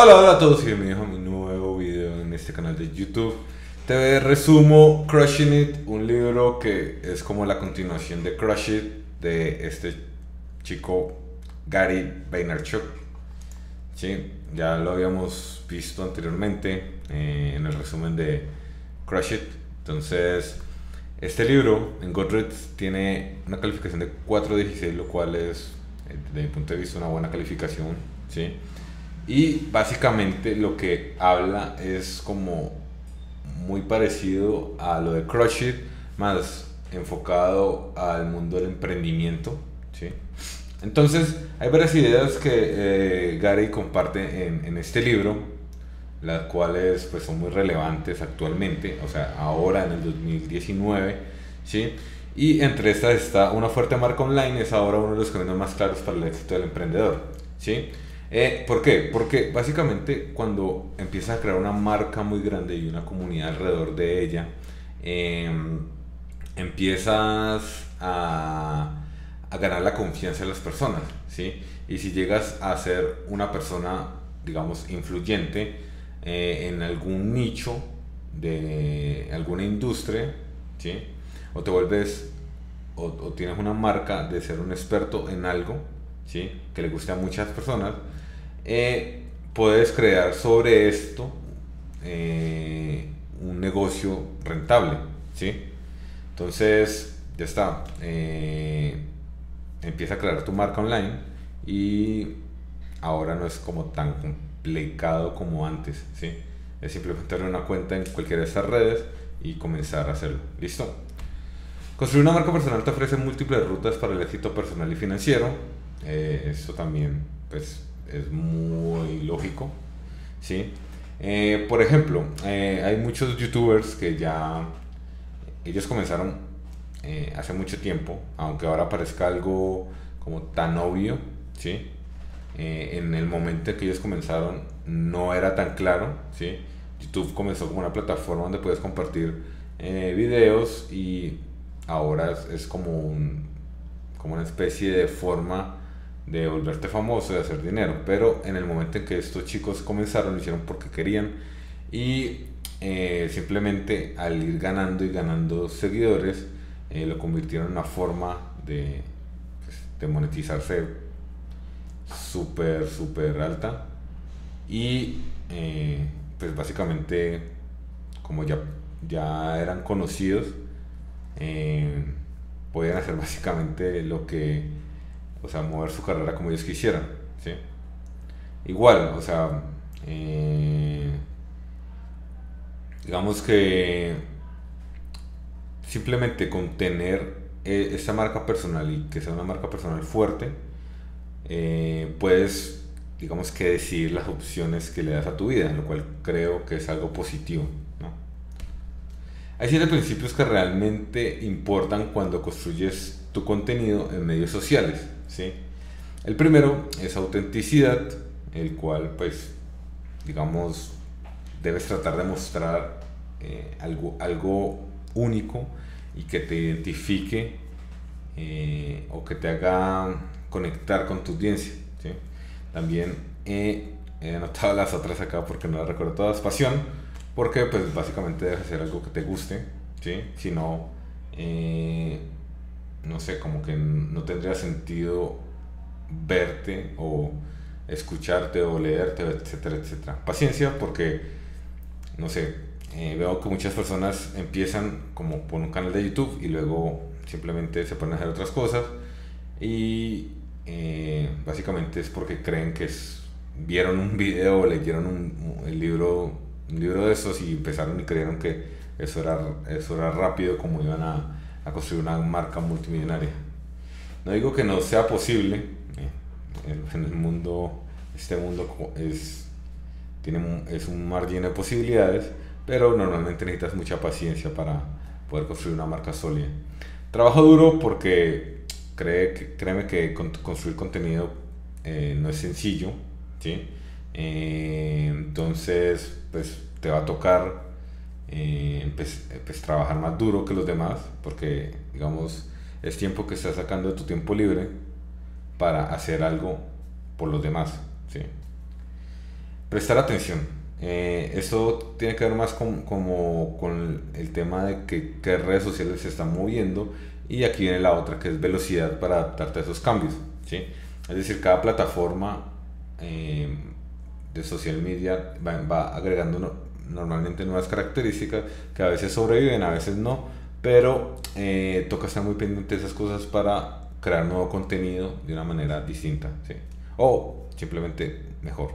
Hola, hola a todos y bienvenidos a mi nuevo video en este canal de YouTube. Te resumo Crushing It, un libro que es como la continuación de Crush It de este chico Gary Vaynerchuk. Sí, ya lo habíamos visto anteriormente eh, en el resumen de Crush It. Entonces, este libro en Goodreads tiene una calificación de 4.16, lo cual es, eh, desde mi punto de vista, una buena calificación. ¿sí? Y básicamente lo que habla es como muy parecido a lo de Crush It, más enfocado al mundo del emprendimiento. ¿sí? Entonces, hay varias ideas que eh, Gary comparte en, en, este libro, las cuales pues, son muy relevantes actualmente, o sea, ahora en el 2019. ¿sí? Y entre estas está una fuerte marca online, es ahora uno de los caminos más claros para el éxito del emprendedor. ¿sí? Eh, ¿Por qué? Porque básicamente cuando empiezas a crear una marca muy grande y una comunidad alrededor de ella, em, empiezas a, a, ganar la confianza de las personas, ¿sí? Y si llegas a ser una persona, digamos, influyente eh, en algún nicho de alguna industria, ¿sí? O te vuelves, o, o tienes una marca de ser un experto en algo, ¿sí? Que le guste a muchas personas, eh, puedes crear sobre esto eh, un negocio rentable, ¿sí? Entonces, ya está. Eh, empieza a crear tu marca online y ahora no es como tan complicado como antes, ¿sí? Es simplemente tener una cuenta en cualquiera de estas redes y comenzar a hacerlo. ¿Listo? Construir una marca personal te ofrece múltiples rutas para el éxito personal y financiero. eso también, pues, es muy lógico, ¿sí? Eh, por ejemplo, eh, hay muchos youtubers que ya, ellos comenzaron eh, hace mucho tiempo, aunque ahora parezca algo como tan obvio, ¿sí? en el momento en que ellos comenzaron no era tan claro, ¿sí? YouTube comenzó como una plataforma donde puedes compartir videos y ahora es, es como, un, como una especie de forma de volverte famoso, de hacer dinero. Pero en el momento en que estos chicos comenzaron, lo hicieron porque querían. Y eh, simplemente al ir ganando y ganando seguidores, eh, lo convirtieron en una forma de, pues, de monetizarse súper, súper alta. Y eh, pues básicamente, como ya, ya eran conocidos, podían hacer básicamente lo que o sea, mover su carrera como ellos quisieran, ¿sí? Igual, o sea, eh, digamos que simplemente con tener e, esa marca personal y que sea una marca personal fuerte, eh, puedes, digamos que decidir las opciones que le das a tu vida, lo cual creo que es algo positivo. ¿no? Hay siete principios que realmente importan cuando construyes tu contenido en medios sociales. ¿Sí? El primero es autenticidad, el cual pues digamos debes tratar de mostrar eh, algo, algo único y que te identifique eh, o que te haga conectar con tu audiencia. ¿sí? También he, anotado las otras acá porque no las recuerdo todas. Pasión, porque pues básicamente debes hacer algo que te guste, ¿sí? si no... Eh, no sé, como que no tendría sentido verte o escucharte o leerte, etcétera, etcétera. Paciencia porque, no sé, eh, veo que muchas personas empiezan como por un canal de YouTube y luego simplemente se ponen a hacer otras cosas y eh, básicamente es porque creen que es, vieron un video o leyeron un, libro, un libro de esos y empezaron y creyeron que eso era, eso era rápido como iban a a construir una marca multimillonaria. No digo que no sea posible, eh, en el mundo, este mundo es, tiene, es un mar lleno de posibilidades, pero normalmente necesitas mucha paciencia para poder construir una marca sólida. Trabajo duro porque cree, créeme que construir contenido eh, no es sencillo, ¿sí? Eh, entonces, pues te va a tocar eh, pues, trabajar más duro que los demás, porque digamos es tiempo que estás sacando de tu tiempo libre para hacer algo por los demás. ¿sí? prestar atención. Eh, esto tiene que ver más con, como, con el tema de que, qué redes sociales se están moviendo y aquí viene la otra que es velocidad para adaptarte a esos cambios. ¿sí? Es decir, cada plataforma eh, de social media va, agregando normalmente nuevas características que a veces sobreviven, a veces no, pero eh, toca estar muy pendiente de esas cosas para crear nuevo contenido de una manera distinta, o simplemente mejor.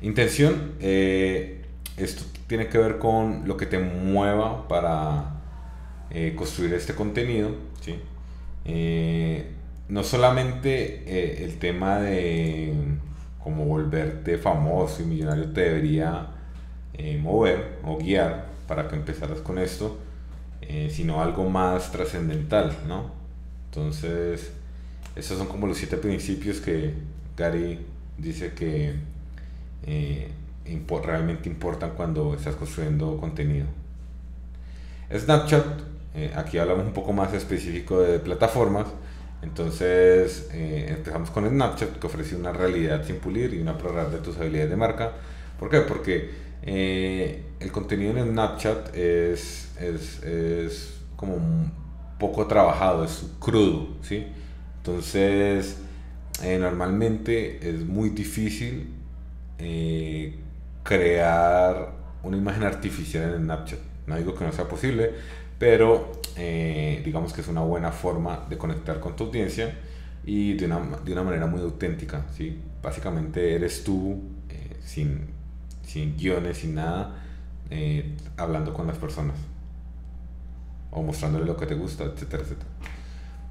Intención, eh, esto tiene que ver con lo que te mueva para eh, construir este contenido, no solamente el tema de cómo volverte famoso y millonario te debería eh, mover o guiar para que empezaras con esto, eh, sino algo más trascendental, ¿no? Entonces, esos son como los siete principios que Gary dice que eh, realmente importan cuando estás construyendo contenido. Snapchat, aquí hablamos un poco más específico de plataformas, entonces empezamos con Snapchat que ofrece una realidad sin pulir y una prórroga de tus habilidades de marca. ¿Por qué? Porque eh, el contenido en Snapchat es, es, es, como un poco trabajado, es crudo, ¿sí? Entonces, eh, normalmente es muy difícil eh, crear una imagen artificial en Snapchat. No digo que no sea posible, pero digamos que es una buena forma de conectar con tu audiencia y de una, de una manera muy auténtica, ¿sí? Básicamente eres tú sin sin guiones, sin nada, eh, hablando con las personas o mostrándole lo que te gusta, etcétera, etcétera.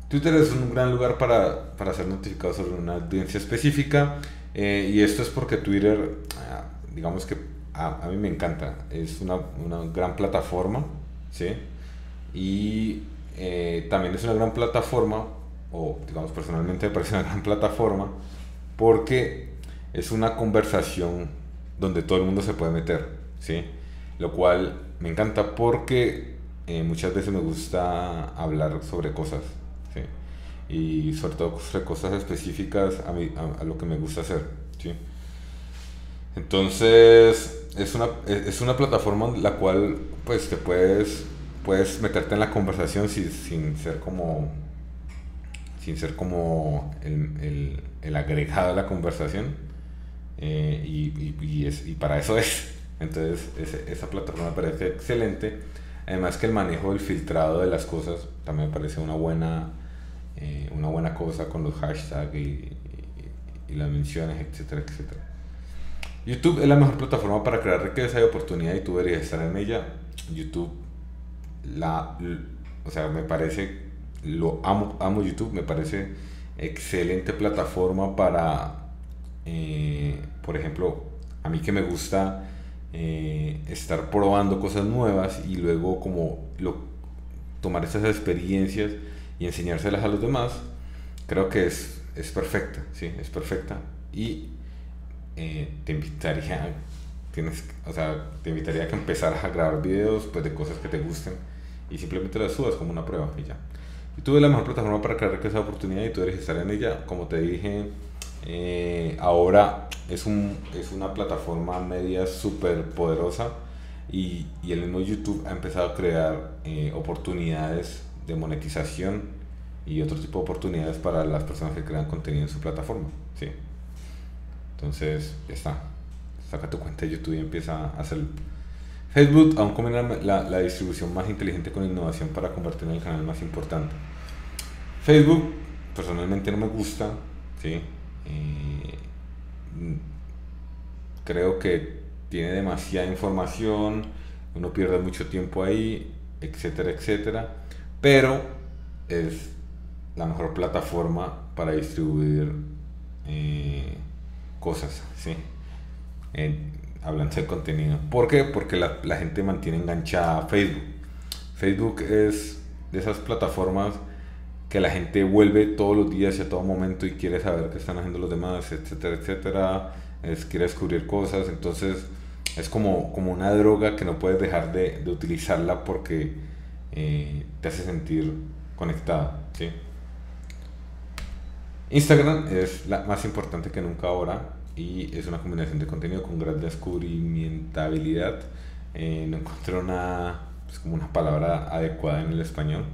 Twitter es un gran lugar para, para ser notificado sobre una audiencia específica eh, y esto es porque Twitter, ah, digamos que a, a, mí me encanta, es una, una gran plataforma, ¿sí? Y eh, también es una gran plataforma, o digamos personalmente me parece una gran plataforma, porque es una conversación donde todo el mundo se puede meter, ¿sí? Lo cual me encanta porque eh, muchas veces me gusta hablar sobre cosas. Y sobre todo sobre cosas específicas a, mí, a, lo que me gusta hacer, ¿sí? Entonces, es una, es una plataforma en la cual, pues, te puedes, puedes meterte en la conversación sin, sin ser como sin ser como el, el, el agregado de la conversación, eh, y, y, es, y, para eso es. Entonces esa plataforma me parece excelente. Además que el manejo del filtrado de las cosas también me parece una buena, eh, una buena cosa con los hashtags y, las menciones, etcétera, etcétera. YouTube es la mejor plataforma para crear riqueza y oportunidad y tú deberías estar en ella. YouTube, la, o sea, me parece, lo amo, amo YouTube, me parece excelente plataforma para eh, por ejemplo, a mí que me gusta eh, estar probando cosas nuevas y luego como lo, tomar esas experiencias y enseñárselas a los demás, creo que es, es perfecta, sí, es perfecta. Y eh, te invitaría, tienes, o sea, te invitaría a que empezaras a grabar videos pues, de cosas que te gusten y simplemente las subas como una prueba y ya. Y tuve la mejor plataforma para crear esa oportunidad y tú debes estar en ella. Como te dije, eh, ahora es, un, es una plataforma media súper poderosa y, y, el mismo YouTube ha empezado a crear eh, oportunidades de monetización y otro tipo de oportunidades para las personas que crean contenido en su plataforma. ¿sí? Entonces, ya está. Saca tu cuenta de YouTube y empieza a hacer Facebook aún combina la, la, distribución más inteligente con innovación para convertirlo en el canal más importante. Facebook, personalmente no me gusta, ¿sí? Eh, creo que tiene demasiada información, uno pierde mucho tiempo ahí, etcétera, etcétera, pero es la mejor plataforma para distribuir eh, cosas, ¿sí? hablando de contenido. ¿Por qué? Porque la, la gente mantiene enganchada a Facebook. Facebook es de esas plataformas que la gente vuelve todos los días y a todo momento y quiere saber qué están haciendo los demás, etcétera, etcétera, es, quiere descubrir cosas, entonces es como, como una droga que no puedes dejar de, de utilizarla porque eh, te hace sentir conectado, ¿sí? Instagram es la más importante que nunca ahora, y es una combinación de contenido con gran descubrimientabilidad. Eh, no encontré una, pues como una palabra adecuada en el español.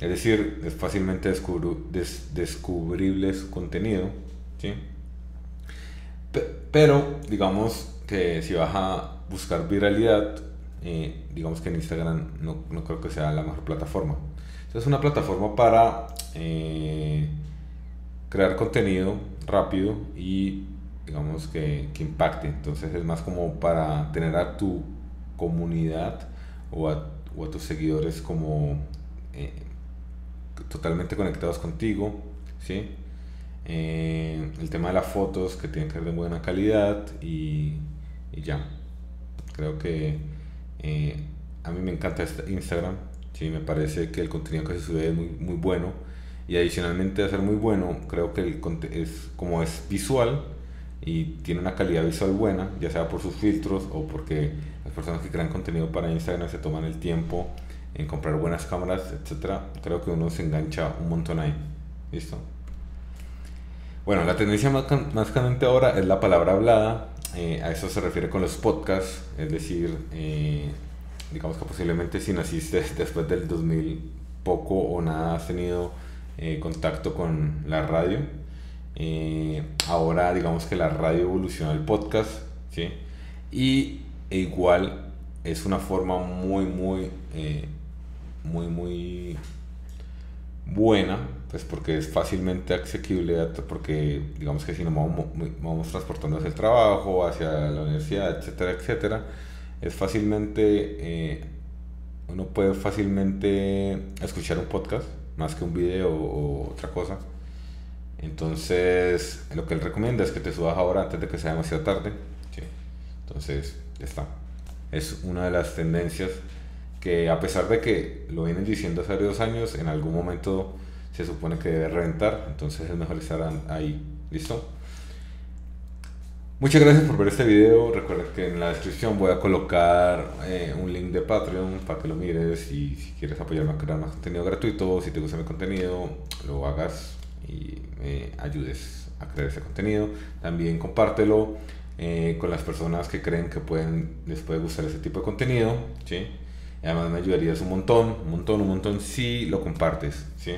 Es decir, es fácilmente descubrible su contenido. ¿sí? pero digamos que si vas a buscar viralidad, eh, digamos que en Instagram no, no, creo que sea la mejor plataforma. Es una plataforma para eh, crear contenido rápido y digamos que, que, impacte. Entonces es más como para tener a tu comunidad o a, o a tus seguidores como eh, totalmente conectados contigo, ¿sí? Eh, el tema de las fotos que tienen que ser de buena calidad y, y ya. Creo que eh, a mí me encanta este Instagram, ¿sí? me parece que el contenido que se sube es muy, muy bueno y adicionalmente de ser muy bueno, creo que el, es como es visual y tiene una calidad visual buena, ya sea por sus filtros o porque las personas que crean contenido para Instagram se toman el tiempo en comprar buenas cámaras, etcétera. Creo que uno se engancha un montón ahí. ¿Listo? Bueno, la tendencia más, más candente ahora es la palabra hablada. Eh, a eso se refiere con los podcasts, es decir, eh, digamos que posiblemente si naciste después del 2000 poco o nada has tenido eh, contacto con la radio. ahora digamos que la radio evolucionó al podcast, ¿sí? Y igual es una forma muy, muy, muy, muy buena, pues porque es fácilmente asequible, porque digamos que si nos vamos, vamos transportando hacia el trabajo, hacia la universidad, etcétera, etcétera, es fácilmente, eh, uno puede fácilmente escuchar un podcast más que un video o otra cosa. Entonces, lo que él recomienda es que te subas ahora antes de que sea demasiado tarde. Entonces, ya está. Es una de las tendencias que a pesar de que lo vienen diciendo hace dos años, en algún momento se supone que debe reventar, entonces es mejor estar ahí. ¿Listo? Muchas gracias por ver este video. Recuerda que en la descripción voy a colocar eh, un link de Patreon para que lo mires y si quieres apoyarme a crear más contenido gratuito, si te gusta mi contenido, lo hagas y me ayudes a crear ese contenido. También compártelo eh, con las personas que creen que pueden, les puede gustar ese tipo de contenido. ¿sí? Además me ayudarías un montón, un montón, un montón si lo compartes, ¿sí?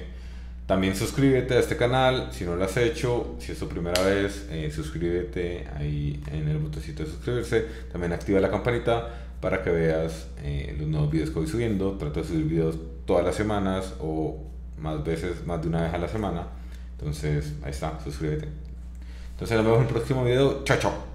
También suscríbete a este canal si no lo has hecho, si es tu primera vez, eh, suscríbete ahí en el botoncito de suscribirse. También activa la campanita para que veas eh, los nuevos videos que voy subiendo. Trato de subir videos todas las semanas o más veces, más de una vez a la semana. Entonces, ahí está, suscríbete. Entonces nos vemos en el próximo video. Chao, chao.